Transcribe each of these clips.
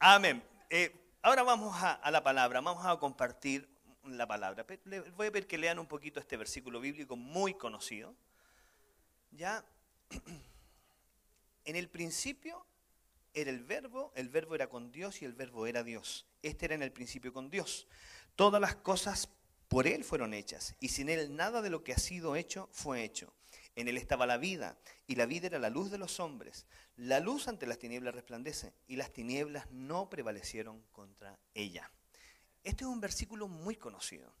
Amén. Eh, ahora vamos a, la palabra, vamos a compartir la palabra. Voy a pedir que lean un poquito este versículo bíblico muy conocido. Ya, en el principio era el verbo, el verbo era con Dios y el verbo era Dios. Este era en el principio con Dios. Todas las cosas por Él fueron hechas y sin Él nada de lo que ha sido hecho fue hecho. En Él estaba la vida y la vida era la luz de los hombres. La luz ante las tinieblas resplandece y las tinieblas no prevalecieron contra ella. Este es un versículo muy conocido.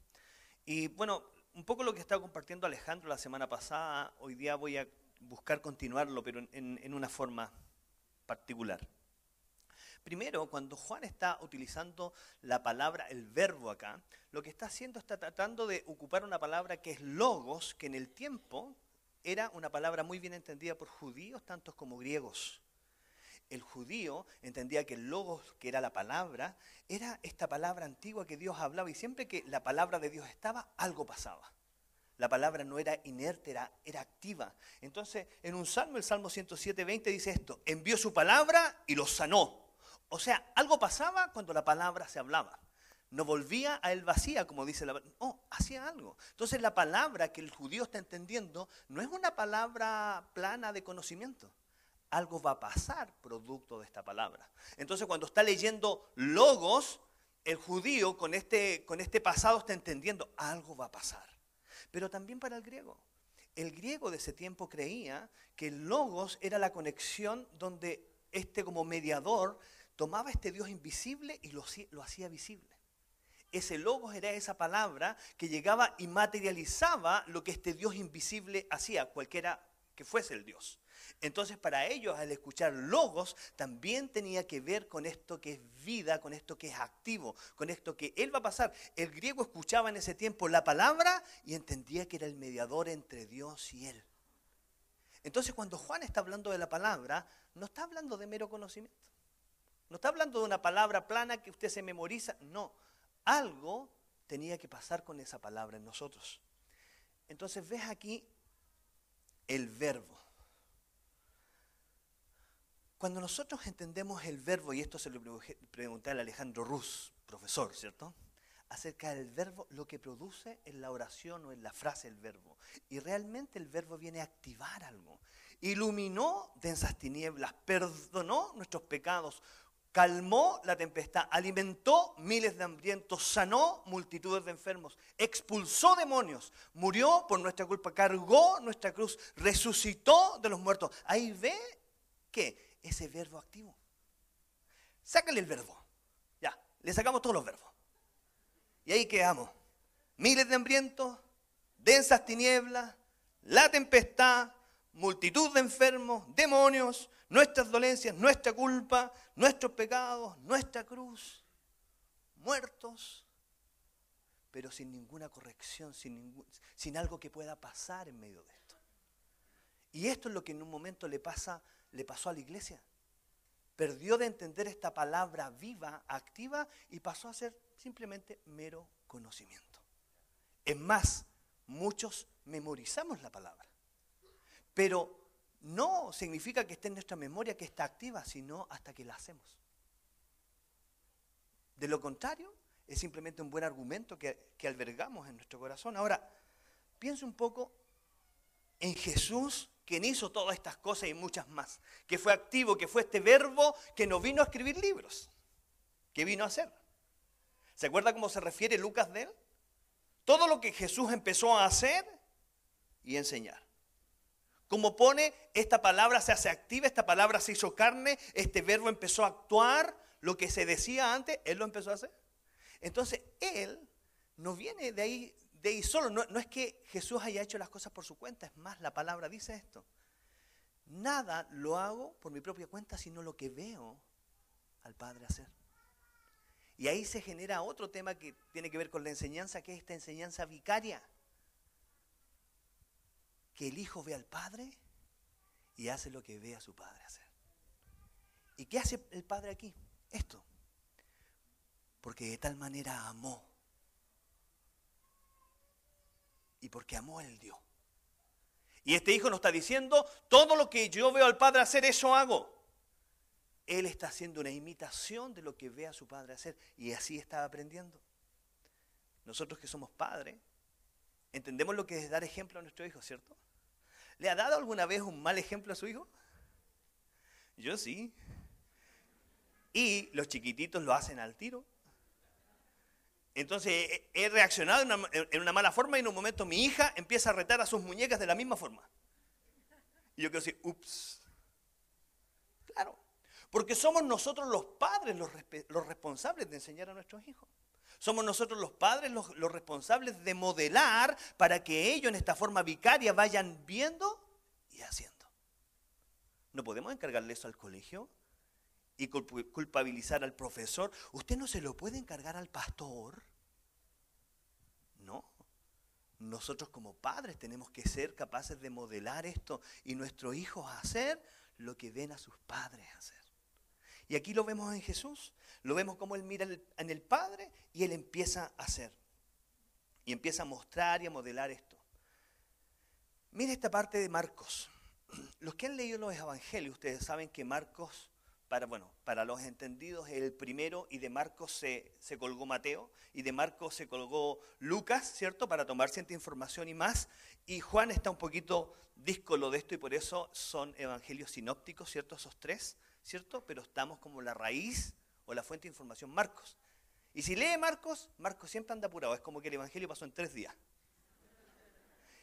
Y bueno, un poco lo que estaba compartiendo Alejandro la semana pasada, hoy día voy a buscar continuarlo, pero en, en una forma particular. Primero, cuando Juan está utilizando la palabra, el verbo acá, lo que está haciendo está tratando de ocupar una palabra que es logos, que en el tiempo era una palabra muy bien entendida por judíos tantos como griegos. El judío entendía que el logos, que era la palabra, era esta palabra antigua que Dios hablaba y siempre que la palabra de Dios estaba, algo pasaba. La palabra no era inerte, era, era activa. Entonces, en un salmo, el Salmo 107, 20 dice esto, envió su palabra y los sanó. O sea, algo pasaba cuando la palabra se hablaba. No volvía a él vacía, como dice la No, hacía algo. Entonces la palabra que el judío está entendiendo no es una palabra plana de conocimiento. Algo va a pasar producto de esta palabra. Entonces cuando está leyendo logos, el judío con este, con este pasado está entendiendo algo va a pasar. Pero también para el griego. El griego de ese tiempo creía que el logos era la conexión donde este como mediador tomaba este Dios invisible y lo, lo hacía visible. Ese logos era esa palabra que llegaba y materializaba lo que este Dios invisible hacía, cualquiera que fuese el Dios. Entonces para ellos al escuchar logos también tenía que ver con esto que es vida, con esto que es activo, con esto que Él va a pasar. El griego escuchaba en ese tiempo la palabra y entendía que era el mediador entre Dios y Él. Entonces cuando Juan está hablando de la palabra, no está hablando de mero conocimiento. No está hablando de una palabra plana que usted se memoriza, no. Algo tenía que pasar con esa palabra en nosotros. Entonces ves aquí el verbo. Cuando nosotros entendemos el verbo, y esto se lo pregunté a Alejandro Ruz, profesor, ¿cierto? Acerca del verbo, lo que produce en la oración o en la frase el verbo. Y realmente el verbo viene a activar algo. Iluminó densas tinieblas, perdonó nuestros pecados, calmó la tempestad, alimentó miles de hambrientos, sanó multitudes de enfermos, expulsó demonios, murió por nuestra culpa, cargó nuestra cruz, resucitó de los muertos. Ahí ve que ese verbo activo. Sácale el verbo. Ya, le sacamos todos los verbos. Y ahí quedamos. Miles de hambrientos, densas tinieblas, la tempestad, multitud de enfermos, demonios, nuestras dolencias, nuestra culpa, nuestros pecados, nuestra cruz, muertos, pero sin ninguna corrección, sin, sin algo que pueda pasar en medio de esto. Y esto es lo que en un momento le, pasa, le pasó a la iglesia. Perdió de entender esta palabra viva, activa, y pasó a ser simplemente mero conocimiento. Es más, muchos memorizamos la palabra, pero no significa que esté en nuestra memoria, que está activa, sino hasta que la hacemos. De lo contrario, es simplemente un buen argumento que, albergamos en nuestro corazón. Ahora, piensa un poco en Jesús, quien hizo todas estas cosas y muchas más, que fue activo, que fue este verbo que no vino a escribir libros, que vino a hacer. ¿Se acuerda cómo se refiere Lucas de él? Todo lo que Jesús empezó a hacer y enseñar. Como pone, esta palabra se hace activa, esta palabra se hizo carne, este verbo empezó a actuar, lo que se decía antes, Él lo empezó a hacer. Entonces, Él no viene de ahí, de ahí solo, no, no es que Jesús haya hecho las cosas por su cuenta, es más, la palabra dice esto. Nada lo hago por mi propia cuenta, sino lo que veo al Padre hacer. Y ahí se genera otro tema que tiene que ver con la enseñanza, que es esta enseñanza vicaria que el hijo ve al padre y hace lo que ve a su padre hacer. ¿Y qué hace el padre aquí? Esto. Porque de tal manera amó. Y porque amó, él dio. Y este hijo nos está diciendo, todo lo que yo veo al padre hacer, eso hago. él está haciendo una imitación de lo que ve a su padre hacer y así está aprendiendo. Nosotros que somos padres, entendemos lo que es dar ejemplo a nuestro hijo, ¿cierto? ¿Le ha dado alguna vez un mal ejemplo a su hijo? Yo sí. Y los chiquititos lo hacen al tiro. Entonces he reaccionado en una, mala forma y en un momento mi hija empieza a retar a sus muñecas de la misma forma. Y yo quiero decir, ups. Claro, porque somos nosotros los padres los, responsables de enseñar a nuestros hijos. Somos nosotros los padres los, responsables de modelar para que ellos en esta forma vicaria vayan viendo y haciendo. No podemos encargarle eso al colegio y culpabilizar al profesor. Usted no se lo puede encargar al pastor. No. Nosotros como padres tenemos que ser capaces de modelar esto y nuestros hijos hacer lo que ven a sus padres hacer. Y aquí lo vemos en Jesús. Lo vemos como Él mira en el Padre y Él empieza a hacer. Y empieza a mostrar y a modelar esto. Mire esta parte de Marcos. Los que han leído los evangelios, ustedes saben que Marcos para, bueno, para los entendidos el primero y de Marcos se, se, colgó Mateo y de Marcos se colgó Lucas, ¿cierto? Para tomar cierta información y más. Y Juan está un poquito díscolo de esto y por eso son evangelios sinópticos, ¿cierto? Esos tres, ¿cierto? Pero estamos como la raíz o la fuente de información Marcos. Y si lee Marcos, Marcos siempre anda apurado, es como que el evangelio pasó en tres días.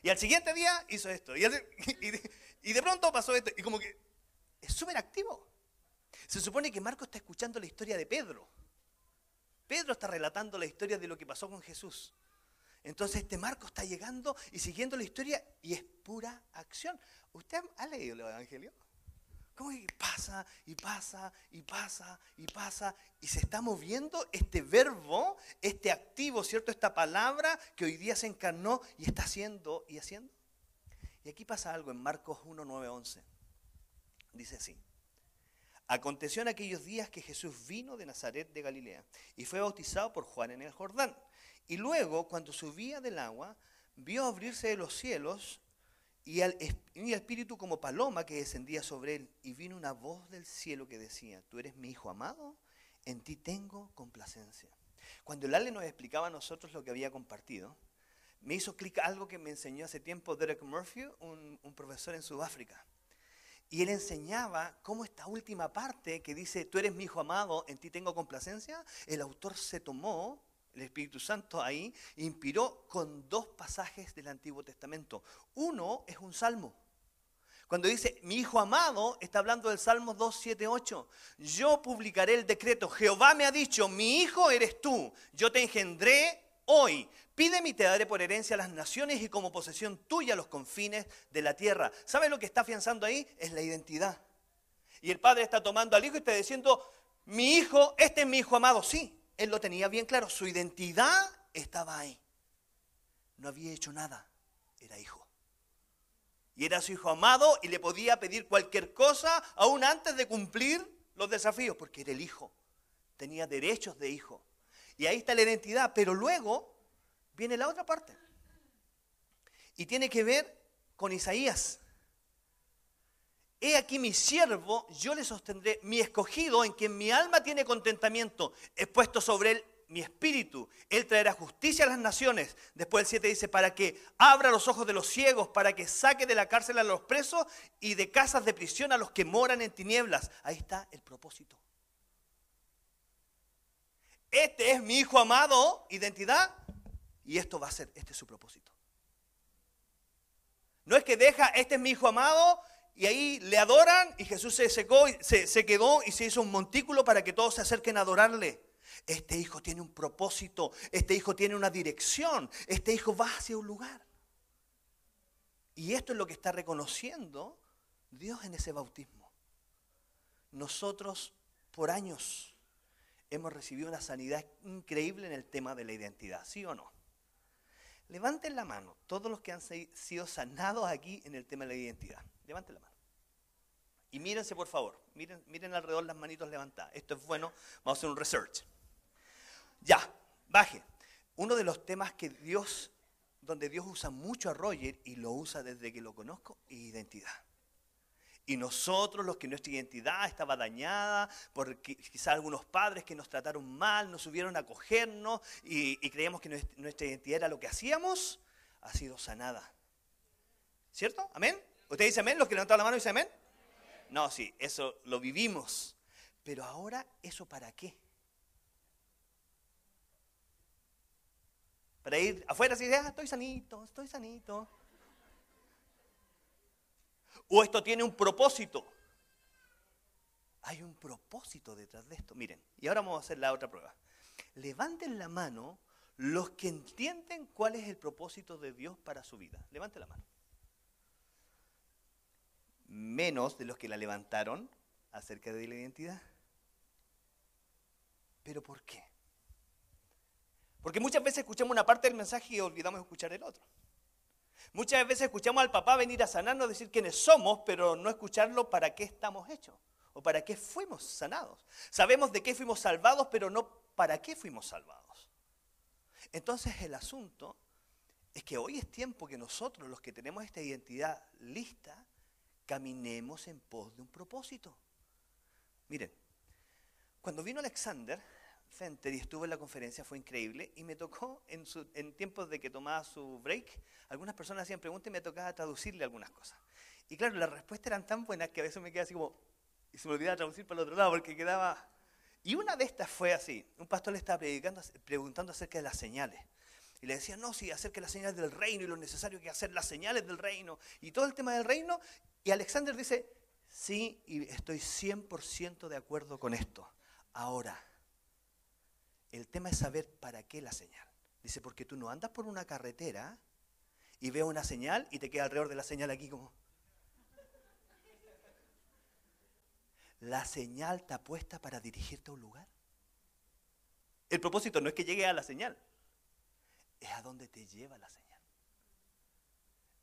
Y al siguiente día hizo esto. Y, de pronto pasó esto. Y como que es súper activo. Se supone que Marcos está escuchando la historia de Pedro. Pedro está relatando la historia de lo que pasó con Jesús. Entonces este Marcos está llegando y siguiendo la historia y es pura acción. ¿Usted ha leído el Evangelio? ¿Cómo pasa y pasa y pasa y pasa? Y se está moviendo este verbo, este activo, ¿cierto? Esta palabra que hoy día se encarnó y está haciendo y haciendo. Y aquí pasa algo en Marcos 1, 9, 11. Dice así. Aconteció en aquellos días que Jesús vino de Nazaret de Galilea y fue bautizado por Juan en el Jordán. Y luego, cuando subía del agua, vio abrirse de los cielos y el espíritu como paloma que descendía sobre él. Y vino una voz del cielo que decía, tú eres mi hijo amado, en ti tengo complacencia. Cuando el Ale nos explicaba a nosotros lo que había compartido, me hizo clic algo que me enseñó hace tiempo Derek Murphy, un, un profesor en Sudáfrica. Y él enseñaba cómo esta última parte que dice, tú eres mi hijo amado, en ti tengo complacencia, el autor se tomó, el Espíritu Santo ahí, inspiró con dos pasajes del Antiguo Testamento. Uno es un salmo. Cuando dice, mi hijo amado, está hablando del Salmo 278. Yo publicaré el decreto. Jehová me ha dicho, mi hijo eres tú. Yo te engendré hoy. Pídeme y te daré por herencia a las naciones y como posesión tuya los confines de la tierra. ¿Sabes lo que está afianzando ahí? Es la identidad. Y el padre está tomando al hijo y está diciendo, mi hijo, este es mi hijo amado. Sí, él lo tenía bien claro, su identidad estaba ahí. No había hecho nada, era hijo. Y era su hijo amado y le podía pedir cualquier cosa aún antes de cumplir los desafíos, porque era el hijo. Tenía derechos de hijo. Y ahí está la identidad, pero luego viene la otra parte. Y tiene que ver con Isaías. He aquí mi siervo, yo le sostendré, mi escogido, en quien mi alma tiene contentamiento, he puesto sobre él mi espíritu. Él traerá justicia a las naciones. Después el 7 dice, para que abra los ojos de los ciegos, para que saque de la cárcel a los presos y de casas de prisión a los que moran en tinieblas. Ahí está el propósito. Este es mi hijo amado, identidad, y esto va a ser, este es su propósito. No es que deja, este es mi hijo amado, y ahí le adoran, y Jesús se secó, se, se quedó y se hizo un montículo para que todos se acerquen a adorarle. Este hijo tiene un propósito, este hijo tiene una dirección, este hijo va hacia un lugar. Y esto es lo que está reconociendo Dios en ese bautismo. Nosotros por años hemos recibido una sanidad increíble en el tema de la identidad, ¿sí o no? Levanten la mano, todos los que han sido sanados aquí en el tema de la identidad. Levanten la mano. Y mírense, por favor. Miren, miren alrededor las manitos levantadas. Esto es bueno. Vamos a hacer un research. Ya, baje. Uno de los temas que Dios, donde Dios usa mucho a Roger y lo usa desde que lo conozco, es identidad. Y nosotros, los que nuestra identidad estaba dañada, por quizás algunos padres que nos trataron mal, nos subieron a acogernos y, y creíamos que nuestra identidad era lo que hacíamos, ha sido sanada. ¿Cierto? ¿Amén? ¿Usted dice amén? ¿Los que levantaron la mano dicen amén? No, sí, eso lo vivimos. Pero ahora, ¿eso para qué? Para ir afuera y decir, ah, estoy sanito, estoy sanito. O esto tiene un propósito. Hay un propósito detrás de esto. Miren, y ahora vamos a hacer la otra prueba. Levanten la mano los que entienden cuál es el propósito de Dios para su vida. Levanten la mano. Menos de los que la levantaron acerca de la identidad. ¿Pero por qué? Porque muchas veces escuchamos una parte del mensaje y olvidamos escuchar el otro. Muchas veces escuchamos al papá venir a sanarnos, decir quiénes somos, pero no escucharlo para qué estamos hechos o para qué fuimos sanados. Sabemos de qué fuimos salvados, pero no para qué fuimos salvados. Entonces el asunto es que hoy es tiempo que nosotros, los que tenemos esta identidad lista, caminemos en pos de un propósito. Miren, cuando vino Alexander, Center y estuve en la conferencia, fue increíble, y me tocó en, en tiempos de que tomaba su break, algunas personas hacían preguntas y me tocaba traducirle algunas cosas. Y claro, las respuestas eran tan buenas que a veces me quedaba así como, y se me olvidaba traducir para el otro lado porque quedaba... Y una de estas fue así, un pastor le estaba predicando, preguntando acerca de las señales. Y le decía, no, sí, acerca de las señales del reino y lo necesario que hacer las señales del reino y todo el tema del reino. Y Alexander dice, sí, y estoy 100% de acuerdo con esto. Ahora, el tema es saber para qué la señal. Dice, porque tú no andas por una carretera y ves una señal y te queda alrededor de la señal aquí como... La señal está puesta para dirigirte a un lugar. El propósito no es que llegue a la señal, es a dónde te lleva la señal.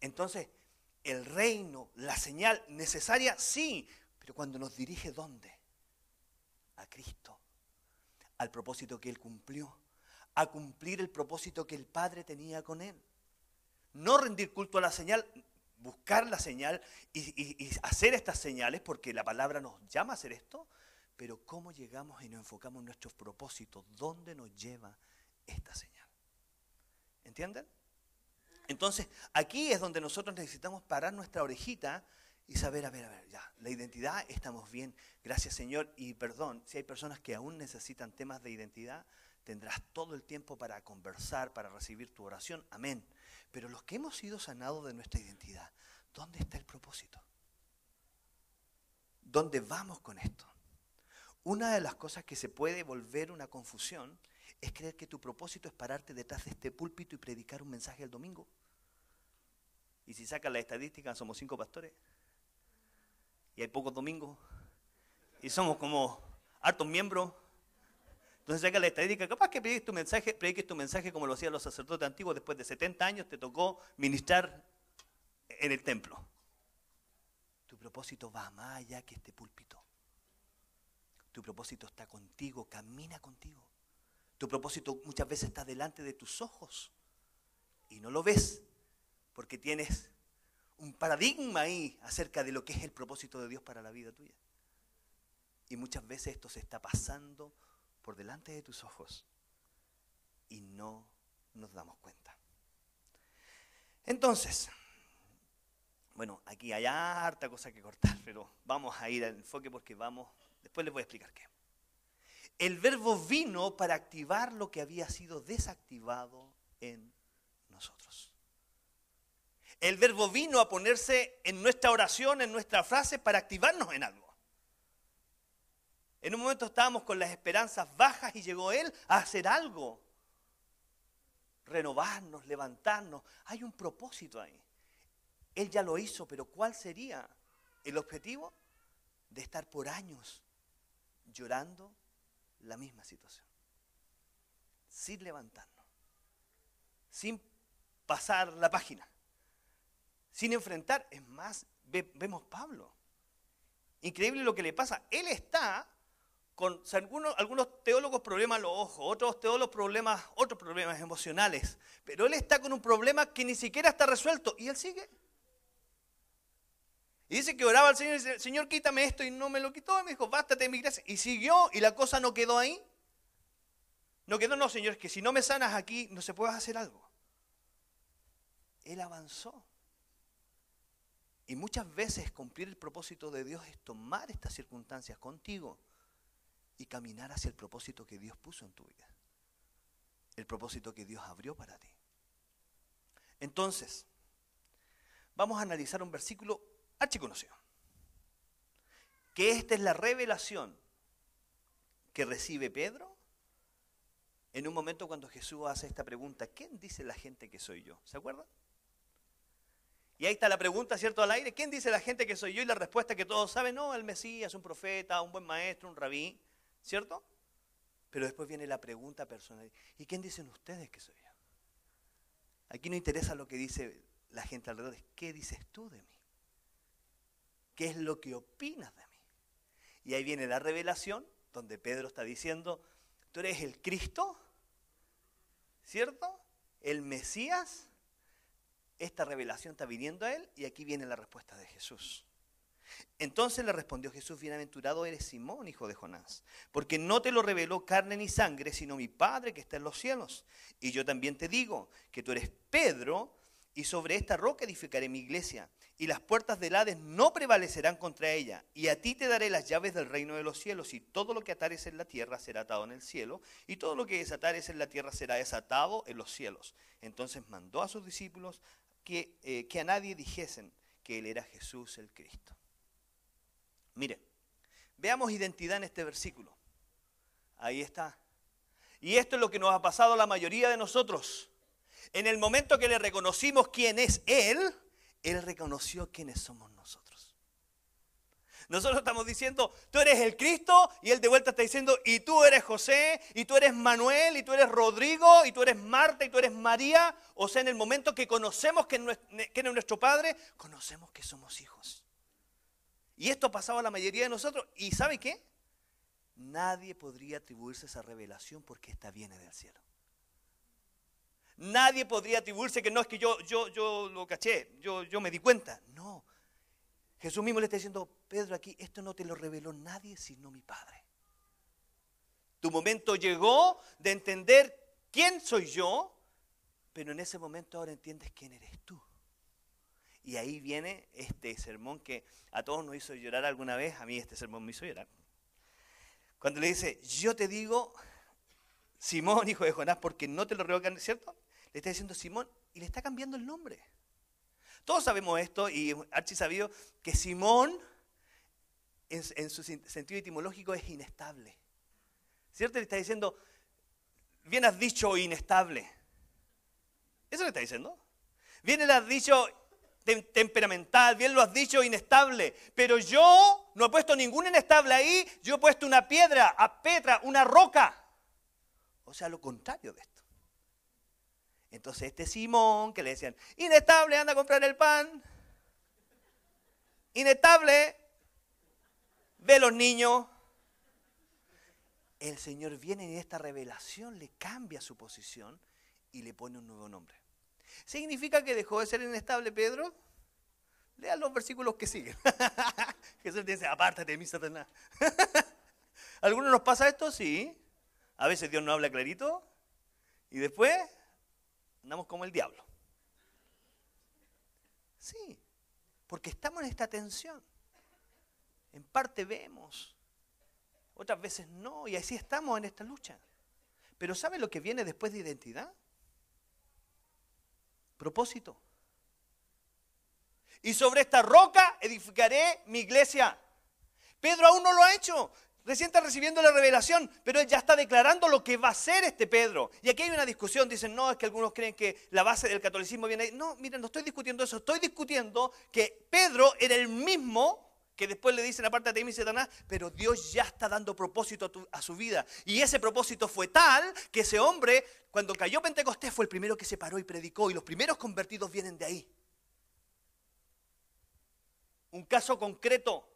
Entonces, el reino, la señal necesaria, sí, pero cuando nos dirige, ¿dónde? A Cristo al propósito que él cumplió, a cumplir el propósito que el Padre tenía con él. No rendir culto a la señal, buscar la señal y, hacer estas señales, porque la palabra nos llama a hacer esto, pero cómo llegamos y nos enfocamos en nuestros propósitos, dónde nos lleva esta señal. ¿Entienden? Entonces, aquí es donde nosotros necesitamos parar nuestra orejita y saber, a ver, a ver, ya, la identidad, estamos bien, gracias Señor, y perdón, si hay personas que aún necesitan temas de identidad, tendrás todo el tiempo para conversar, para recibir tu oración, amén. Pero los que hemos sido sanados de nuestra identidad, ¿dónde está el propósito? ¿Dónde vamos con esto? Una de las cosas que se puede volver una confusión es creer que tu propósito es pararte detrás de este púlpito y predicar un mensaje el domingo. Y si sacas la estadística, somos cinco pastores y hay pocos domingos, y somos como hartos miembros. Entonces saca la estadística, capaz que prediques tu mensaje, prediques tu mensaje como lo hacían los sacerdotes antiguos, después de 70 años te tocó ministrar en el templo. Tu propósito va más allá que este púlpito. Tu propósito está contigo, camina contigo. Tu propósito muchas veces está delante de tus ojos y no lo ves porque tienes un paradigma ahí acerca de lo que es el propósito de Dios para la vida tuya. Y muchas veces esto se está pasando por delante de tus ojos y no nos damos cuenta. Entonces, bueno, aquí hay harta cosa que cortar, pero vamos a ir al enfoque porque vamos, después les voy a explicar qué. El verbo vino para activar lo que había sido desactivado en nosotros. El verbo vino a ponerse en nuestra oración, en nuestra frase, para activarnos en algo. En un momento estábamos con las esperanzas bajas y llegó Él a hacer algo. Renovarnos, levantarnos. Hay un propósito ahí. Él ya lo hizo, pero ¿cuál sería el objetivo? De estar por años llorando la misma situación. Sin levantarnos. Sin pasar la página sin enfrentar. Es más, vemos Pablo. Increíble lo que le pasa. Él está con algunos, algunos teólogos problemas los ojos, otros teólogos problemas, otros problemas emocionales. Pero él está con un problema que ni siquiera está resuelto y él sigue. Y dice que oraba al Señor y dice, Señor, quítame esto y no me lo quitó. Y me dijo, bástate mi gracia. Y siguió y la cosa no quedó ahí. No quedó, no, Señor, es que si no me sanas aquí, no se puede hacer algo. Él avanzó. Y muchas veces cumplir el propósito de Dios es tomar estas circunstancias contigo y caminar hacia el propósito que Dios puso en tu vida. El propósito que Dios abrió para ti. Entonces, vamos a analizar un versículo archiconocido. Que esta es la revelación que recibe Pedro en un momento cuando Jesús hace esta pregunta, ¿quién dice la gente que soy yo? ¿Se acuerdan? Y ahí está la pregunta, ¿cierto? Al aire, ¿quién dice la gente que soy yo? Y la respuesta que todos saben, no, el Mesías, un profeta, un buen maestro, un rabí, ¿cierto? Pero después viene la pregunta personal, ¿y quién dicen ustedes que soy yo? Aquí no interesa lo que dice la gente alrededor, es qué dices tú de mí. ¿Qué es lo que opinas de mí? Y ahí viene la revelación, donde Pedro está diciendo, tú eres el Cristo, ¿cierto? El Mesías. Esta revelación está viniendo a él y aquí viene la respuesta de Jesús. Entonces le respondió Jesús, bienaventurado eres Simón, hijo de Jonás, porque no te lo reveló carne ni sangre, sino mi Padre que está en los cielos. Y yo también te digo que tú eres Pedro, y sobre esta roca edificaré mi iglesia, y las puertas del Hades no prevalecerán contra ella, y a ti te daré las llaves del reino de los cielos, y todo lo que atares en la tierra será atado en el cielo, y todo lo que desatares en la tierra será desatado en los cielos. Entonces mandó a sus discípulos que, eh, que a nadie dijesen que él era Jesús el Cristo. Mire, veamos identidad en este versículo. Ahí está. Y esto es lo que nos ha pasado a la mayoría de nosotros. En el momento que le reconocimos quién es Él, Él reconoció quiénes somos nosotros. Nosotros estamos diciendo, tú eres el Cristo, y Él de vuelta está diciendo, y tú eres José, y tú eres Manuel, y tú eres Rodrigo, y tú eres Marta, y tú eres María. O sea, en el momento que conocemos quién es nuestro Padre, conocemos que somos hijos. Y esto pasaba a la mayoría de nosotros. ¿Y sabe qué? Nadie podría atribuirse esa revelación porque esta viene del cielo. Nadie podría atribuirse que no es que yo, yo, yo lo caché, yo, yo me di cuenta. No. Jesús mismo le está diciendo, Pedro, aquí esto no te lo reveló nadie sino mi Padre. Tu momento llegó de entender quién soy yo, pero en ese momento ahora entiendes quién eres tú. Y ahí viene este sermón que a todos nos hizo llorar alguna vez, a mí este sermón me hizo llorar. Cuando le dice, yo te digo, Simón, hijo de Jonás, porque no te lo revocan, ¿cierto? Le está diciendo Simón y le está cambiando el nombre. Todos sabemos esto y Archie sabido que Simón en, su sentido etimológico es inestable. ¿Cierto? Le está diciendo, bien has dicho inestable. ¿Eso le está diciendo? Bien le has dicho temperamental, bien lo has dicho, inestable. Pero yo no he puesto ningún inestable ahí, yo he puesto una piedra, a Petra, una roca. O sea, lo contrario de esto. Entonces este Simón que le decían, inestable, anda a comprar el pan. Inestable, ve los niños. El Señor viene en esta revelación le cambia su posición y le pone un nuevo nombre. ¿Significa que dejó de ser inestable Pedro? Lean los versículos que siguen. Jesús dice, apártate de mí, Satanás. ¿Algunos nos pasa esto? Sí. A veces Dios no habla clarito. Y después andamos como el diablo. Sí, porque estamos en esta tensión. En parte vemos, otras veces no, y así estamos en esta lucha. Pero ¿sabe lo que viene después de identidad? Propósito. Y sobre esta roca edificaré mi iglesia. Pedro aún no lo ha hecho. Recién está recibiendo la revelación, pero él ya está declarando lo que va a ser este Pedro. Y aquí hay una discusión, dicen, no, es que algunos creen que la base del catolicismo viene ahí. No, miren, no estoy discutiendo eso, estoy discutiendo que Pedro era el mismo que después le dicen aparte de mí Satanás, pero Dios ya está dando propósito a, a, su vida. Y ese propósito fue tal que ese hombre, cuando cayó Pentecostés, fue el primero que se paró y predicó, y los primeros convertidos vienen de ahí. Un caso concreto,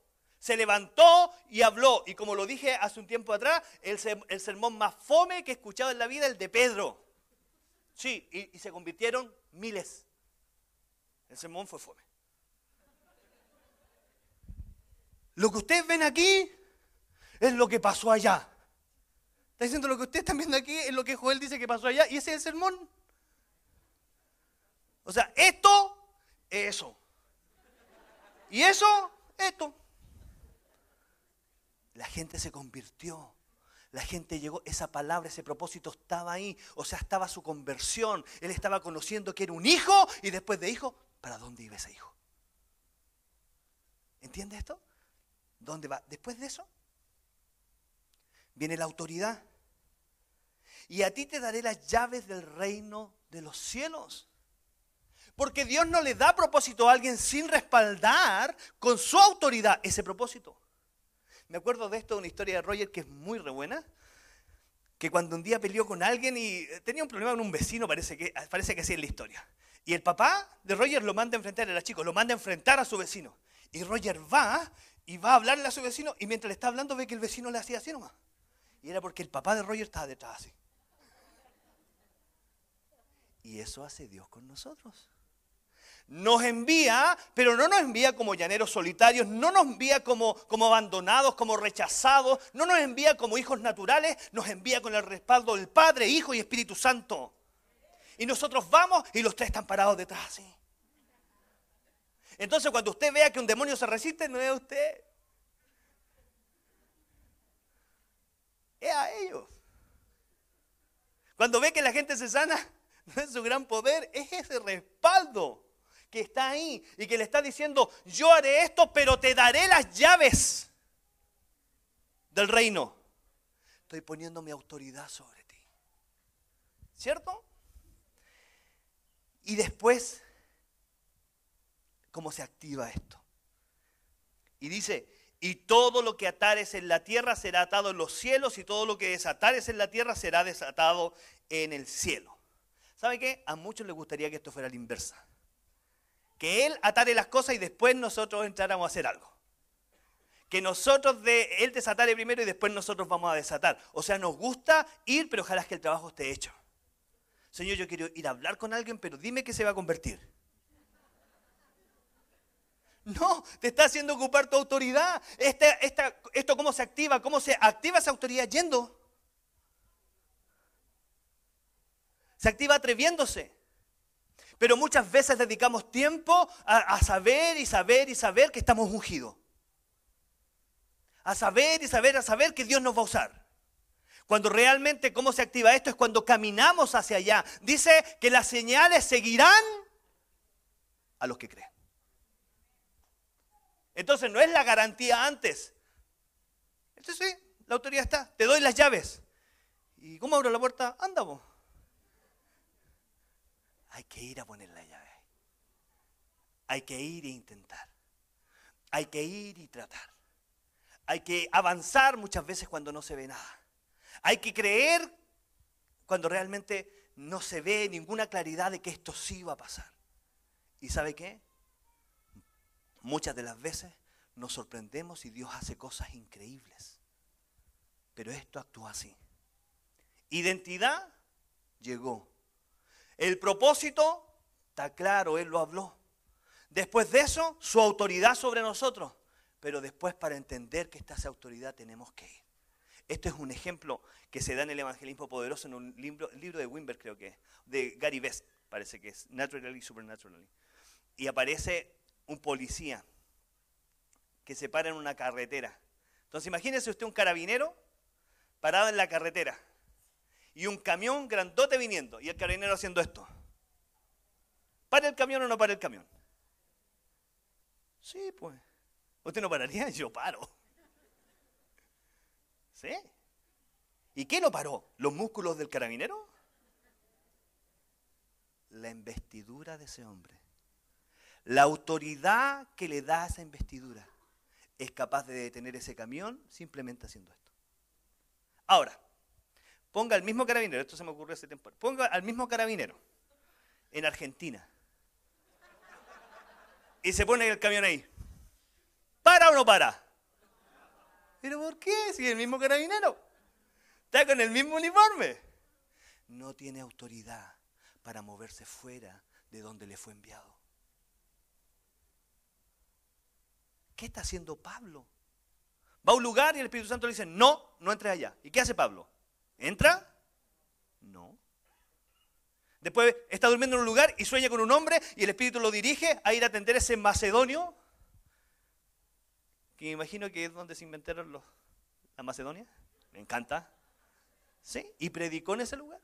se levantó y habló. Y como lo dije hace un tiempo atrás, el, sermón más fome que he escuchado en la vida, el de Pedro. Sí, y, y se convirtieron miles. El sermón fue fome. lo que ustedes ven aquí es lo que pasó allá. Está diciendo lo que ustedes están viendo aquí es lo que Joel dice que pasó allá y ese es el sermón. O sea, esto es eso. Y eso, esto. La gente se convirtió. La gente llegó, esa palabra, ese propósito estaba ahí. O sea, estaba su conversión. Él estaba conociendo que era un hijo y después de hijo, ¿para dónde iba ese hijo? ¿Entiende esto? ¿Dónde va? Después de eso, viene la autoridad. Y a ti te daré las llaves del reino de los cielos. Porque Dios no le da propósito a alguien sin respaldar con su autoridad ese propósito. Me acuerdo de esto, una historia de Roger que es muy re buena, que cuando un día peleó con alguien y tenía un problema con un vecino, parece que, parece que así es la historia. Y el papá de Roger lo manda a enfrentar, era chico, lo manda a enfrentar a su vecino. Y Roger va y va a hablarle a su vecino y mientras le está hablando ve que el vecino le hacía así nomás. Y era porque el papá de Roger estaba detrás así. Y eso hace Dios con nosotros. Nos envía, pero no nos envía como llaneros solitarios, no nos envía como, como abandonados, como rechazados, no nos envía como hijos naturales, nos envía con el respaldo del Padre, Hijo y Espíritu Santo. Y nosotros vamos y los tres están parados detrás así. Entonces cuando usted vea que un demonio se resiste, no es usted. Es a ellos. Cuando ve que la gente se sana, no es su gran poder, es ese respaldo que está ahí y que le está diciendo, yo haré esto, pero te daré las llaves del reino. Estoy poniendo mi autoridad sobre ti. ¿Cierto? Y después cómo se activa esto. Y dice, y todo lo que atares en la tierra será atado en los cielos y todo lo que desatares en la tierra será desatado en el cielo. ¿Sabe qué? A muchos les gustaría que esto fuera la inversa. Que Él atare las cosas y después nosotros entráramos a hacer algo. Que nosotros Él desatare primero y después nosotros vamos a desatar. O sea, nos gusta ir, pero ojalá que el trabajo esté hecho. Señor, yo quiero ir a hablar con alguien, pero dime que se va a convertir. No, te está haciendo ocupar tu autoridad. Este, ¿Esto cómo se activa? ¿Cómo se activa esa autoridad yendo? Se activa atreviéndose. Pero muchas veces dedicamos tiempo a, saber y saber y saber que estamos ungidos. A saber y saber, a saber que Dios nos va a usar. Cuando realmente cómo se activa esto es cuando caminamos hacia allá. Dice que las señales seguirán a los que creen. Entonces no es la garantía antes. Entonces sí, la autoridad está. Te doy las llaves. ¿Y cómo abro la puerta? Anda vos. Hay que ir a poner la llave. Hay que ir e intentar. Hay que ir y tratar. Hay que avanzar muchas veces cuando no se ve nada. Hay que creer cuando realmente no se ve ninguna claridad de que esto sí va a pasar. ¿Y sabe qué? Muchas de las veces nos sorprendemos y Dios hace cosas increíbles. Pero esto actúa así. Identidad llegó. El propósito está claro, Él lo habló. Después de eso, su autoridad sobre nosotros. Pero después para entender que está esa autoridad tenemos que ir. Esto es un ejemplo que se da en el evangelismo poderoso en un libro, libro de Wimber, creo que es, de Gary Best, parece que es, Naturally Supernaturally. Y aparece un policía que se para en una carretera. Entonces imagínese usted un carabinero parado en la carretera y un camión grandote viniendo y el carabinero haciendo esto. ¿Para el camión o no para el camión? Sí, pues. ¿Usted no pararía? Yo paro. ¿Sí? ¿Y qué lo paró? ¿Los músculos del carabinero? La investidura de ese hombre. La autoridad que le da esa investidura es capaz de detener ese camión simplemente haciendo esto. Ahora, ponga al mismo carabinero, esto se me ocurrió hace tiempo, ponga al mismo carabinero en Argentina y se pone el camión ahí. ¿Para o no para? ¿Pero por qué? Si es el mismo carabinero. Está con el mismo uniforme. No tiene autoridad para moverse fuera de donde le fue enviado. ¿Qué está haciendo Pablo? Va a un lugar y el Espíritu Santo le dice, no, no entres allá. ¿Y qué hace Pablo? ¿Entra? No. Después está durmiendo en un lugar y sueña con un hombre y el Espíritu lo dirige a ir a atender ese macedonio, que me imagino que es donde se inventaron los, la Macedonia. Me encanta. ¿Sí? Y predicó en ese lugar.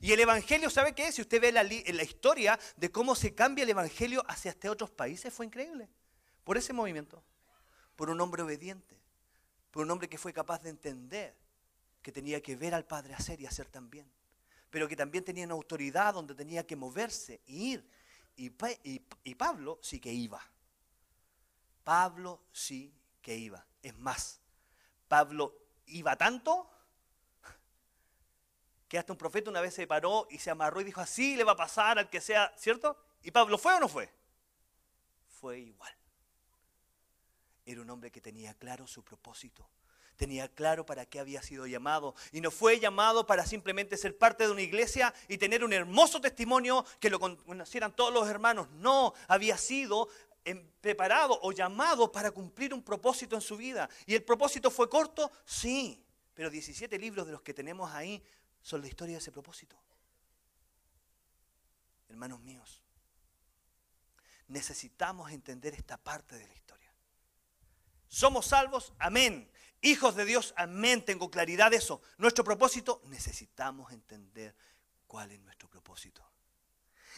Y el Evangelio, ¿sabe qué? Si usted ve la, la historia de cómo se cambia el Evangelio hacia este otros países, fue increíble. Por ese movimiento. Por un hombre obediente. Por un hombre que fue capaz de entender que tenía que ver al Padre hacer y hacer también pero que también tenían autoridad donde tenía que moverse e ir. Y, y, Pablo sí que iba. Pablo sí que iba. Es más, Pablo iba tanto que hasta un profeta una vez se paró y se amarró y dijo, así le va a pasar al que sea, ¿cierto? ¿Y Pablo fue o no fue? Fue igual. Era un hombre que tenía claro su propósito tenía claro para qué había sido llamado. Y no fue llamado para simplemente ser parte de una iglesia y tener un hermoso testimonio que lo conocieran todos los hermanos. No, había sido em, preparado o llamado para cumplir un propósito en su vida. ¿Y el propósito fue corto? Sí, pero 17 libros de los que tenemos ahí son la historia de ese propósito. Hermanos míos, necesitamos entender esta parte de la historia. Somos salvos, amén. Hijos de Dios, amén, tengo claridad de eso. Nuestro propósito, necesitamos entender cuál es nuestro propósito.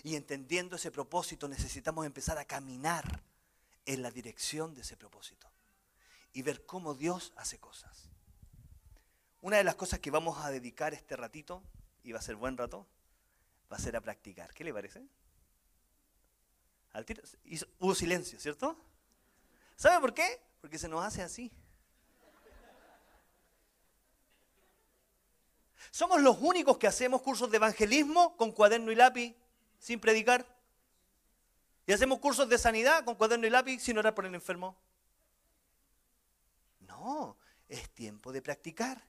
Y entendiendo ese propósito, necesitamos empezar a caminar en la dirección de ese propósito y ver cómo Dios hace cosas. Una de las cosas que vamos a dedicar este ratito, y va a ser buen rato, va a ser a practicar. ¿Qué le parece? Hubo silencio, ¿cierto? ¿Sabe por qué? Porque se nos hace así. Somos los únicos que hacemos cursos de evangelismo con cuaderno y lápiz sin predicar. Y hacemos cursos de sanidad con cuaderno y lápiz sin orar por el enfermo. No, es tiempo de practicar.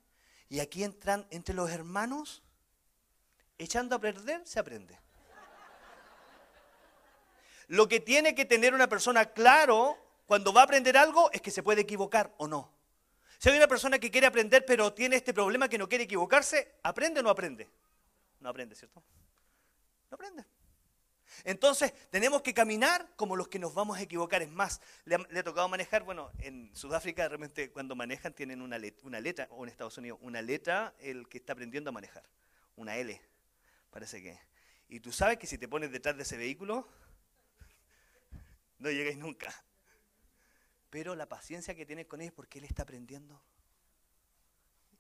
Y aquí entran entre los hermanos, echando a perder, se aprende. Lo que tiene que tener una persona claro cuando va a aprender algo es que se puede equivocar o no. Si hay una persona que quiere aprender pero tiene este problema que no quiere equivocarse, ¿aprende o no aprende? No aprende, ¿cierto? No aprende. Entonces, tenemos que caminar como los que nos vamos a equivocar. Es más, le ha, tocado manejar, bueno, en Sudáfrica realmente cuando manejan tienen una, una letra, o en Estados Unidos, una letra el que está aprendiendo a manejar. Una L, parece que. Y tú sabes que si te pones detrás de ese vehículo, no llegáis nunca. Pero la paciencia que tienes con él es porque él está aprendiendo.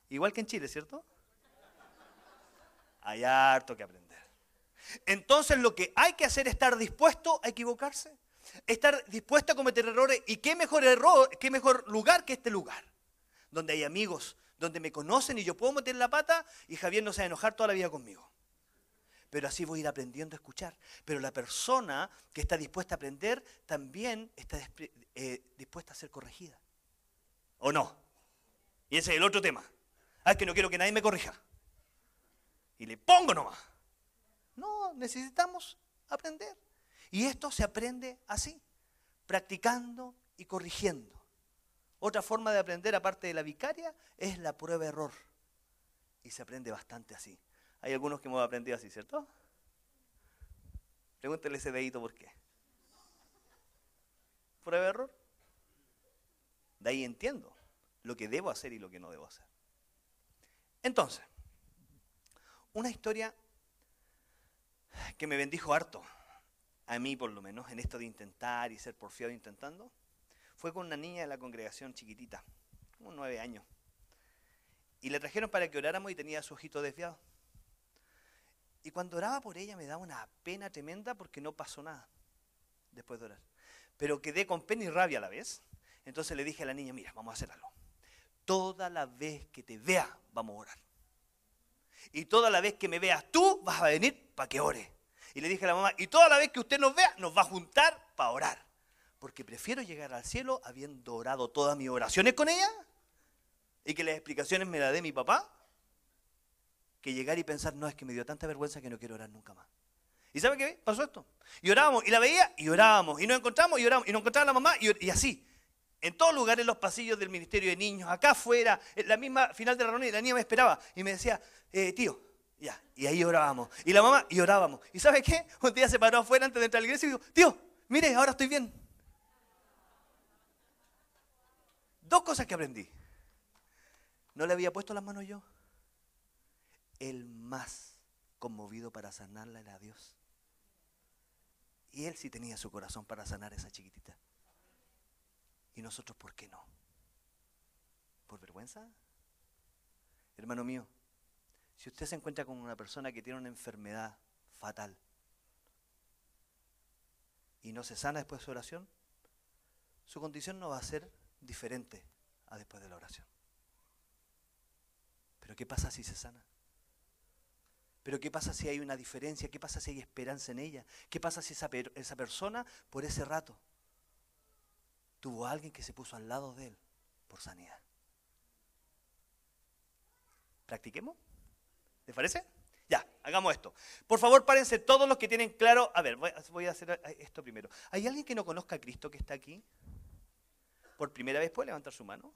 Igual que en Chile, ¿cierto? Hay harto que aprender. Entonces lo que hay que hacer es estar dispuesto a equivocarse, estar dispuesto a cometer errores. ¿Y qué mejor error, qué mejor lugar que este lugar? Donde hay amigos, donde me conocen y yo puedo meter la pata y Javier no se va a enojar toda la vida conmigo pero así voy a ir aprendiendo a escuchar. Pero la persona que está dispuesta a aprender también está eh, dispuesta a ser corregida. ¿O no? Y ese es el otro tema. Ah, es que no quiero que nadie me corrija. Y le pongo nomás. No, necesitamos aprender. Y esto se aprende así, practicando y corrigiendo. Otra forma de aprender, aparte de la vicaria, es la prueba-error. Y se aprende bastante así. Hay algunos que hemos aprendido así, ¿cierto? Pregúntele ese dedito por qué. ¿Prueba error? De ahí entiendo lo que debo hacer y lo que no debo hacer. Entonces, una historia que me bendijo harto, a mí por lo menos, en esto de intentar y ser porfiado intentando, fue con una niña de la congregación chiquitita, como nueve años. Y le trajeron para que oráramos y tenía su ojito desviado. Y cuando oraba por ella me daba una pena tremenda porque no pasó nada después de orar. Pero quedé con pena y rabia a la vez. Entonces le dije a la niña, mira, vamos a hacer algo. Toda la vez que te vea, vamos a orar. Y toda la vez que me veas tú, vas a venir para que ore. Y le dije a la mamá, y toda la vez que usted nos vea, nos va a juntar para orar. Porque prefiero llegar al cielo habiendo orado todas mis oraciones con ella y que las explicaciones me las dé mi papá que llegar y pensar, no, es que me dio tanta vergüenza que no quiero orar nunca más. ¿Y sabe qué? Pasó esto. Y orábamos, y la veía, y orábamos, y nos encontramos, y orábamos, y nos encontraba la mamá, y, así. en todos lugares, en los pasillos del Ministerio de Niños, acá afuera, en la misma final de la reunión, la niña me esperaba y me decía, eh, tío, ya, y ahí orábamos. Y la mamá, y orábamos. ¿Y sabe qué? Un día se paró afuera antes de entrar a la iglesia y dijo, tío, mire, ahora estoy bien. Dos cosas que aprendí. No le había puesto las manos yo. El más conmovido para sanarla era Dios. Y él sí tenía su corazón para sanar a esa chiquitita. ¿Y nosotros por qué no? ¿Por vergüenza? Hermano mío, si usted se encuentra con una persona que tiene una enfermedad fatal y no se sana después de su oración, su condición no va a ser diferente a después de la oración. Pero ¿qué pasa si se sana? Pero ¿qué pasa si hay una diferencia? ¿Qué pasa si hay esperanza en ella? ¿Qué pasa si esa, esa persona por ese rato tuvo a alguien que se puso al lado de él por sanidad? ¿Practiquemos? ¿Les parece? Ya, hagamos esto. Por favor, párense todos los que tienen claro. A ver, voy a hacer esto primero. ¿Hay alguien que no conozca a Cristo que está aquí? ¿Por primera vez puede levantar su mano?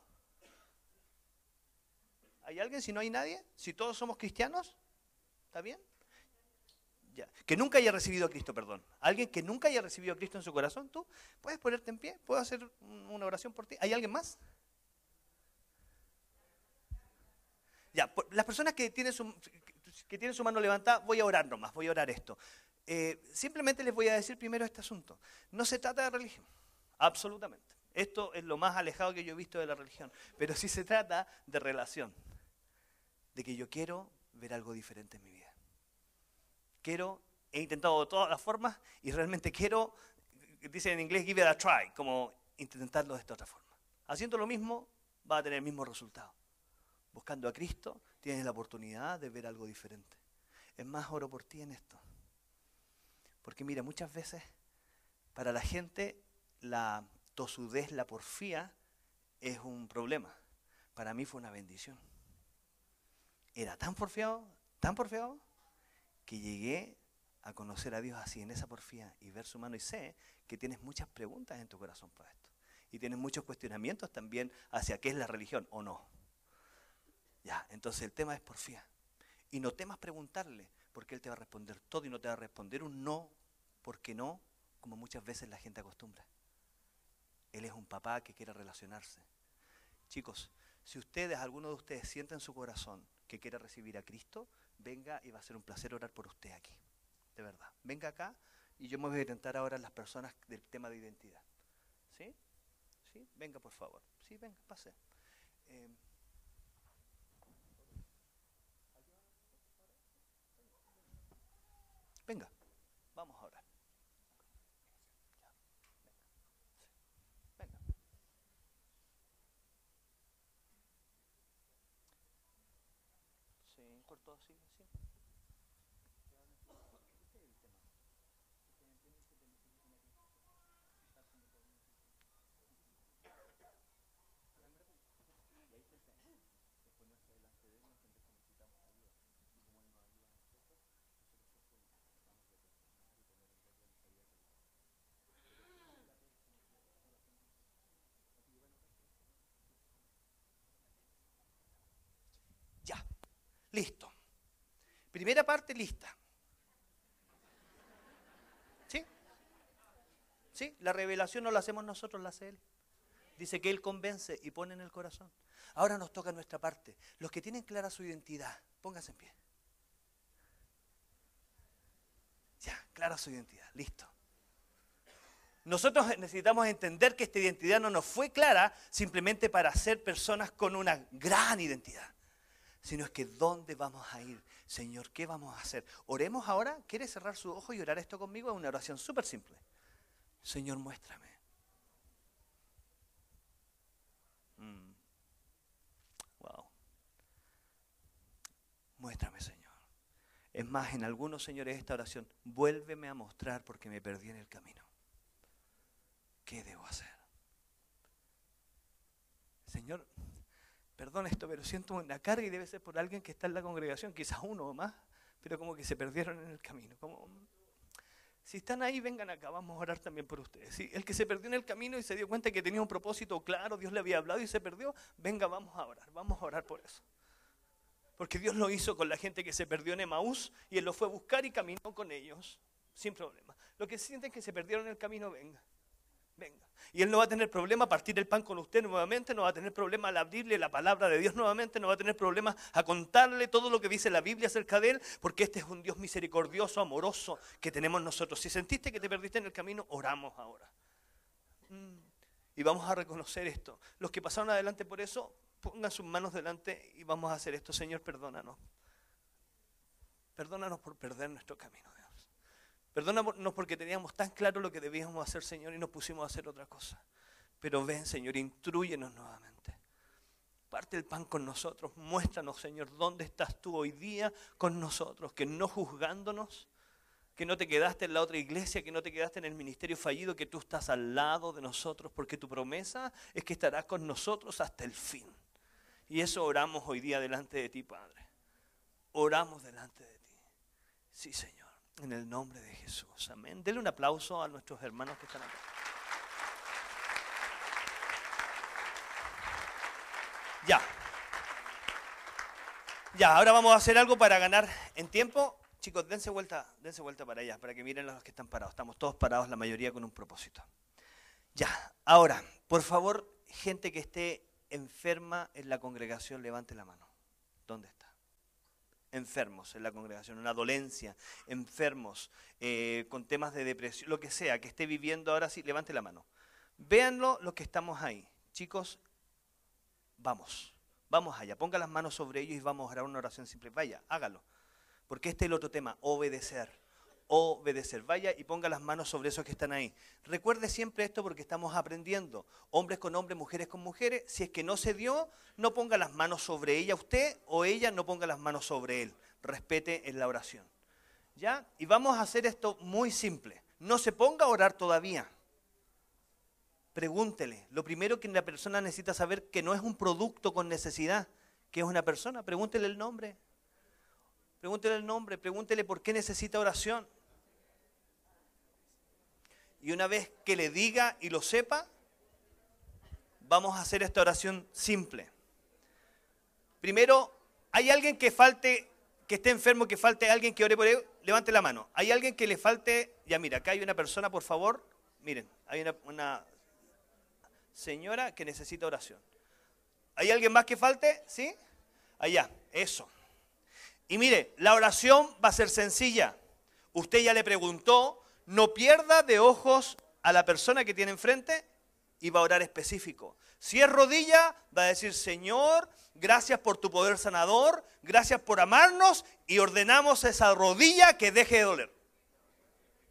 ¿Hay alguien? Si no hay nadie, si todos somos cristianos, ¿está bien? Ya. Que nunca haya recibido a Cristo, perdón. ¿Alguien que nunca haya recibido a Cristo en su corazón? ¿Tú puedes ponerte en pie? ¿Puedo hacer una oración por ti? ¿Hay alguien más? Ya, las personas que tienen su, mano levantada, voy a orar nomás, voy a orar esto. Eh, simplemente les voy a decir primero este asunto. No se trata de religión, absolutamente. Esto es lo más alejado que yo he visto de la religión. Pero sí se trata de relación. De que yo quiero ver algo diferente en mi vida. Quiero, he intentado de todas las formas y realmente quiero, dice en inglés, give it a try, como intentarlo de esta otra forma. Haciendo lo mismo, va a tener el mismo resultado buscando a Cristo, tienes la oportunidad de ver algo diferente. Es más, oro por ti en esto. Porque mira, muchas veces para la gente la tosudez, la porfía es un problema. Para mí fue una bendición. Era tan porfiado, tan porfiado, que llegué a conocer a Dios así en esa porfía y ver su mano y sé que tienes muchas preguntas en tu corazón para esto. Y tienes muchos cuestionamientos también hacia qué es la religión o no. Ya, entonces el tema es porfía. Y no temas preguntarle, porque Él te va a responder todo y no te va a responder un no, porque no, como muchas veces la gente acostumbra. Él es un papá que quiere relacionarse. Chicos, si ustedes, alguno de ustedes, siente en su corazón que quiere recibir a Cristo, venga y va a ser un placer orar por usted aquí. De verdad. Venga acá y yo me voy a intentar ahora las personas del tema de identidad. ¿Sí? ¿Sí? Venga, por favor. Sí, venga, pase. Eh, Venga, vamos ahora. Venga. Cortó así, sí. Listo. Primera parte lista. ¿Sí? ¿Sí? La revelación no la hacemos nosotros, la hace Él. Dice que Él convence y pone en el corazón. Ahora nos toca nuestra parte. Los que tienen clara su identidad, pónganse en pie. Ya, clara su identidad, listo. Nosotros necesitamos entender que esta identidad no nos fue clara simplemente para ser personas con una gran identidad sino es que ¿dónde vamos a ir? Señor, ¿qué vamos a hacer? Oremos ahora. ¿Quiere cerrar su ojo y orar esto conmigo? Es una oración súper simple. Señor, muéstrame. Mm. Wow. Muéstrame, Señor. Es más, en algunos, señores, esta oración, vuélveme a mostrar porque me perdí en el camino. ¿Qué debo hacer? Señor, perdón esto, pero siento una carga y debe ser por alguien que está en la congregación, quizás uno o más, pero como que se perdieron en el camino. Como, Si están ahí, vengan acá, vamos a orar también por ustedes. El que se perdió en el camino y se dio cuenta que tenía un propósito claro, Dios le había hablado y se perdió, venga, vamos a orar, vamos a orar por eso. Porque Dios lo hizo con la gente que se perdió en Emaús y Él lo fue a buscar y caminó con ellos, sin problema. Lo que sienten que se perdieron en el camino, venga venga. Y él no va a tener problema a partir el pan con usted nuevamente, no va a tener problema al abrirle la palabra de Dios nuevamente, no va a tener problema a contarle todo lo que dice la Biblia acerca de él, porque este es un Dios misericordioso, amoroso que tenemos nosotros. Si sentiste que te perdiste en el camino, oramos ahora. Mm. Y vamos a reconocer esto. Los que pasaron adelante por eso, pongan sus manos delante y vamos a hacer esto. Señor, perdónanos. Perdónanos por perder nuestro camino. Perdónanos porque teníamos tan claro lo que debíamos hacer, Señor, y nos pusimos a hacer otra cosa. Pero ven, Señor, instruyenos nuevamente. Parte el pan con nosotros. Muéstranos, Señor, dónde estás tú hoy día con nosotros, que no juzgándonos, que no te quedaste en la otra iglesia, que no te quedaste en el ministerio fallido, que tú estás al lado de nosotros, porque tu promesa es que estarás con nosotros hasta el fin. Y eso oramos hoy día delante de ti, Padre. Oramos delante de ti. Sí, Señor. En el nombre de Jesús. Amén. Denle un aplauso a nuestros hermanos que están acá. Ya. Ya, ahora vamos a hacer algo para ganar en tiempo. Chicos, dense vuelta, dense vuelta para allá, para que miren los que están parados. Estamos todos parados, la mayoría con un propósito. Ya, ahora, por favor, gente que esté enferma en la congregación, levante la mano. ¿Dónde está? Enfermos en la congregación, una dolencia, enfermos, eh, con temas de depresión, lo que sea, que esté viviendo ahora sí, levante la mano. Véanlo los que estamos ahí. Chicos, vamos, vamos allá, ponga las manos sobre ellos y vamos a orar una oración simple. Vaya, hágalo. Porque este es el otro tema, obedecer obedecer. Vaya y ponga las manos sobre esos que están ahí. Recuerde siempre esto porque estamos aprendiendo. Hombres con hombres, mujeres con mujeres. Si es que no se dio, no ponga las manos sobre ella usted o ella no ponga las manos sobre él. Respete en la oración. ¿Ya? Y vamos a hacer esto muy simple. No se ponga a orar todavía. Pregúntele. Lo primero que la persona necesita saber que no es un producto con necesidad, que es una persona. Pregúntele el nombre. Pregúntele el nombre, pregúntele por qué necesita oración. Y una vez que le diga y lo sepa, vamos a hacer esta oración simple. Primero, ¿hay alguien que falte, que esté enfermo, que falte alguien que ore por él? Levante la mano. ¿Hay alguien que le falte? Ya mira, acá hay una persona, por favor. Miren, hay una, una señora que necesita oración. ¿Hay alguien más que falte? ¿Sí? Allá, eso. Y mire, la oración va a ser sencilla. Usted ya le preguntó, no pierda de ojos a la persona que tiene enfrente y va a orar específico. Si es rodilla, va a decir, Señor, gracias por tu poder sanador, gracias por amarnos y ordenamos esa rodilla que deje de doler.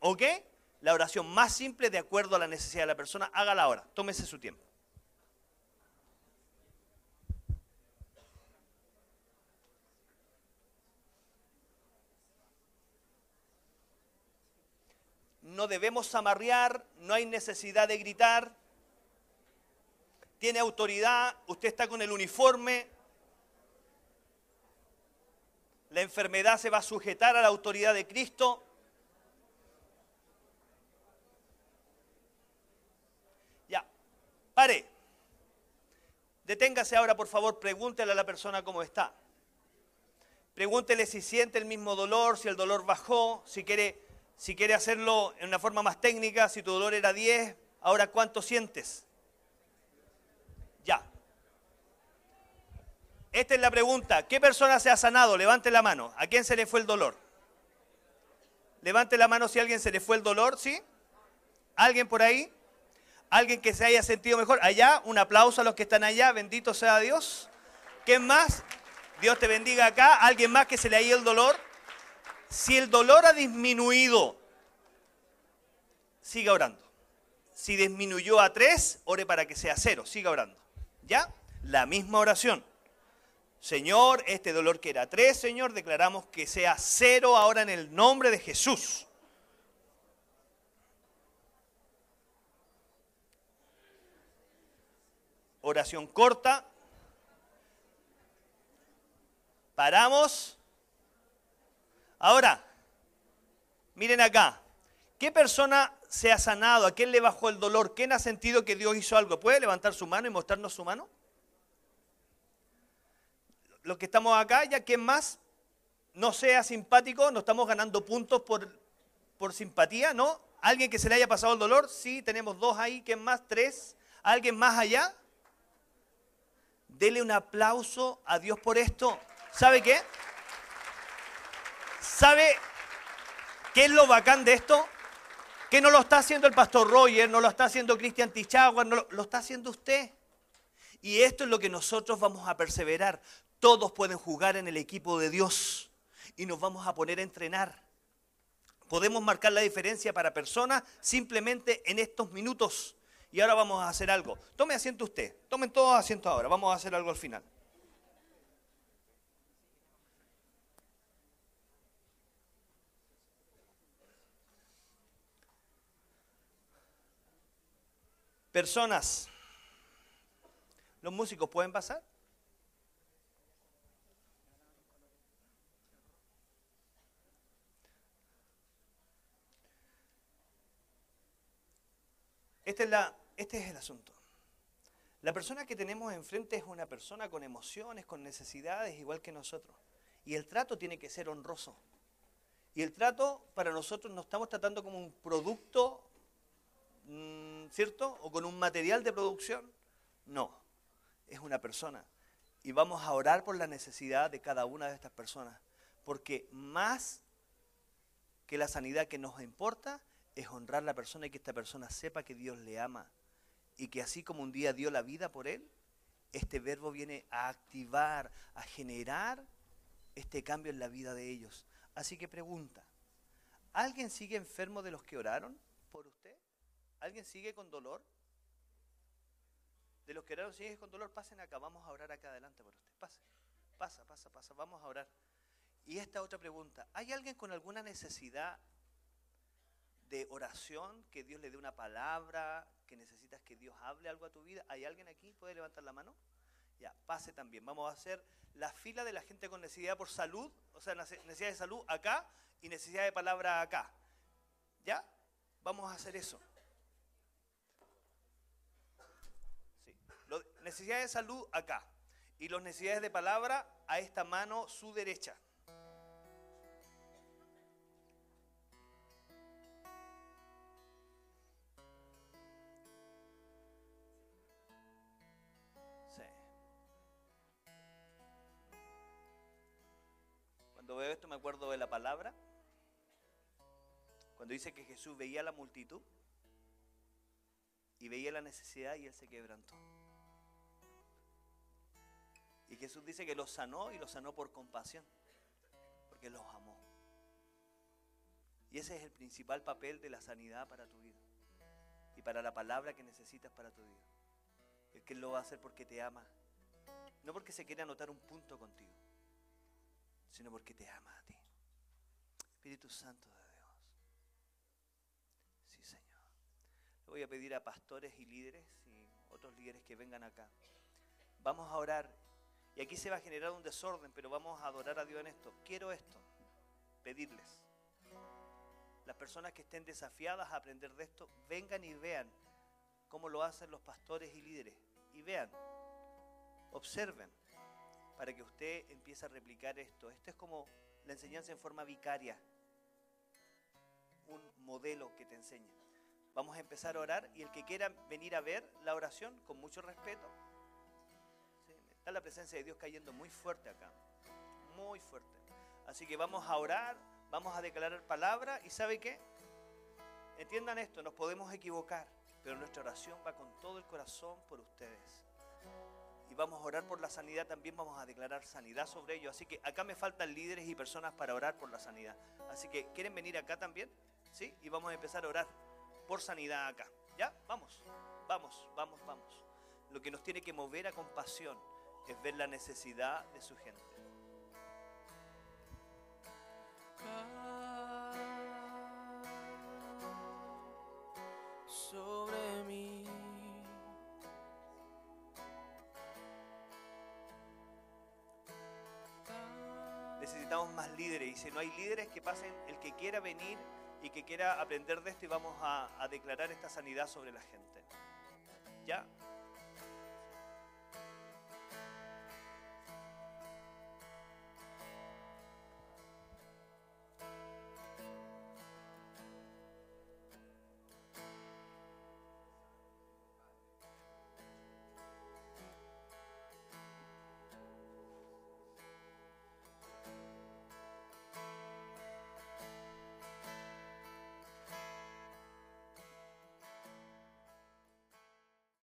¿Ok? La oración más simple de acuerdo a la necesidad de la persona, hágala ahora, tómese su tiempo. No debemos amarrear, no hay necesidad de gritar, tiene autoridad, usted está con el uniforme, la enfermedad se va a sujetar a la autoridad de Cristo. Ya, pare. Deténgase ahora, por favor, pregúntele a la persona cómo está. Pregúntele si siente el mismo dolor, si el dolor bajó, si quiere si quiere hacerlo en una forma más técnica, si tu dolor era 10, ahora ¿cuánto sientes? Ya. Esta es la pregunta. ¿Qué persona se ha sanado? Levante la mano. ¿A quién se le fue el dolor? Levante la mano si a alguien se le fue el dolor, ¿sí? ¿Alguien por ahí? ¿Alguien que se haya sentido mejor? Allá, un aplauso a los que están allá. Bendito sea Dios. ¿Quién más? Dios te bendiga acá. ¿Alguien más que se le ha ido el dolor? Si el dolor ha disminuido, siga orando. Si disminuyó a tres, ore para que sea cero, siga orando. ¿Ya? La misma oración. Señor, este dolor que era tres, Señor, declaramos que sea cero ahora en el nombre de Jesús. Oración corta. Paramos. Ahora, miren acá. ¿Qué persona se ha sanado? ¿A quién le bajó el dolor? ¿Quién ha sentido que Dios hizo algo? ¿Puede levantar su mano y mostrarnos su mano? Los que estamos acá, ya quien más no sea simpático, no estamos ganando puntos por, por simpatía, ¿no? ¿Alguien que se le haya pasado el dolor? Sí, tenemos dos ahí. ¿Quién más? Tres. ¿Alguien más allá? Dele un aplauso a Dios por esto. ¿Sabe qué? ¿Sabe qué es lo bacán de esto? Que no lo está haciendo el pastor Roger, no lo está haciendo Cristian Tichagua, no lo, lo está haciendo usted. Y esto es lo que nosotros vamos a perseverar. Todos pueden jugar en el equipo de Dios y nos vamos a poner a entrenar. Podemos marcar la diferencia para personas simplemente en estos minutos. Y ahora vamos a hacer algo. Tome asiento usted. Tomen todos asiento ahora. Vamos a hacer algo al final. Personas. ¿Los músicos pueden pasar? Este es, el asunto. La persona que tenemos enfrente es una persona con emociones, con necesidades, igual que nosotros. Y el trato tiene que ser honroso. Y el trato para nosotros no estamos tratando como un producto, ¿cierto? O con un material de producción. No, es una persona. Y vamos a orar por la necesidad de cada una de estas personas. Porque más que la sanidad que nos importa es honrar a la persona y que esta persona sepa que Dios le ama y que así como un día dio la vida por él, este verbo viene a activar, a generar este cambio en la vida de ellos. Así que pregunta, ¿alguien sigue enfermo de los que oraron? ¿Alguien sigue con dolor? De los que oraron sigue con dolor, pasen acá, vamos a orar acá adelante por usted. Pase, pasa, pasa, pasa, vamos a orar. Y esta otra pregunta, ¿hay alguien con alguna necesidad de oración, que Dios le dé una palabra, que necesitas que Dios hable algo a tu vida. ¿Hay alguien aquí? ¿Puede levantar la mano? Ya, pase también. Vamos a hacer la fila de la gente con necesidad por salud, o sea, necesidad de salud acá y necesidad de palabra acá. ¿Ya? Vamos a hacer eso. Sí. Necesidad de salud acá y los necesidades de palabra a esta mano su derecha. Cuando veo esto me acuerdo de la palabra. Cuando dice que Jesús veía la multitud y veía la necesidad y él se quebrantó. Y Jesús dice que los sanó y los sanó por compasión, porque los amó. Y ese es el principal papel de la sanidad para tu vida y para la palabra que necesitas para tu vida. Es que Él lo va a hacer porque te ama, no porque se quiere anotar un punto contigo sino porque te ama a ti. Espíritu Santo de Dios. Sí, Señor. Le voy a pedir a pastores y líderes y otros líderes que vengan acá. Vamos a orar. Y aquí se va a generar un desorden, pero vamos a adorar a Dios en esto. Quiero esto, pedirles. Las personas que estén desafiadas a aprender de esto, vengan y vean cómo lo hacen los pastores y líderes. Y vean, observen para que usted empiece a replicar esto. Esto es como la enseñanza en forma vicaria, un modelo que te enseña. Vamos a empezar a orar y el que quiera venir a ver la oración con mucho respeto, está la presencia de Dios cayendo muy fuerte acá, muy fuerte. Así que vamos a orar, vamos a declarar palabra y ¿sabe qué? Entiendan esto, nos podemos equivocar, pero nuestra oración va con todo el corazón por ustedes y vamos a orar por la sanidad, también vamos a declarar sanidad sobre ellos. Así que acá me faltan líderes y personas para orar por la sanidad. Así que, ¿quieren venir acá también? ¿Sí? Y vamos a empezar a orar por sanidad acá. ¿Ya? Vamos, vamos, vamos, vamos. Lo que nos tiene que mover a compasión es ver la necesidad de su gente. sobre mí. necesitamos más líderes. Y si no hay líderes, que pasen el que quiera venir y que quiera aprender de esto y vamos a, a declarar esta sanidad sobre la gente. ¿Ya?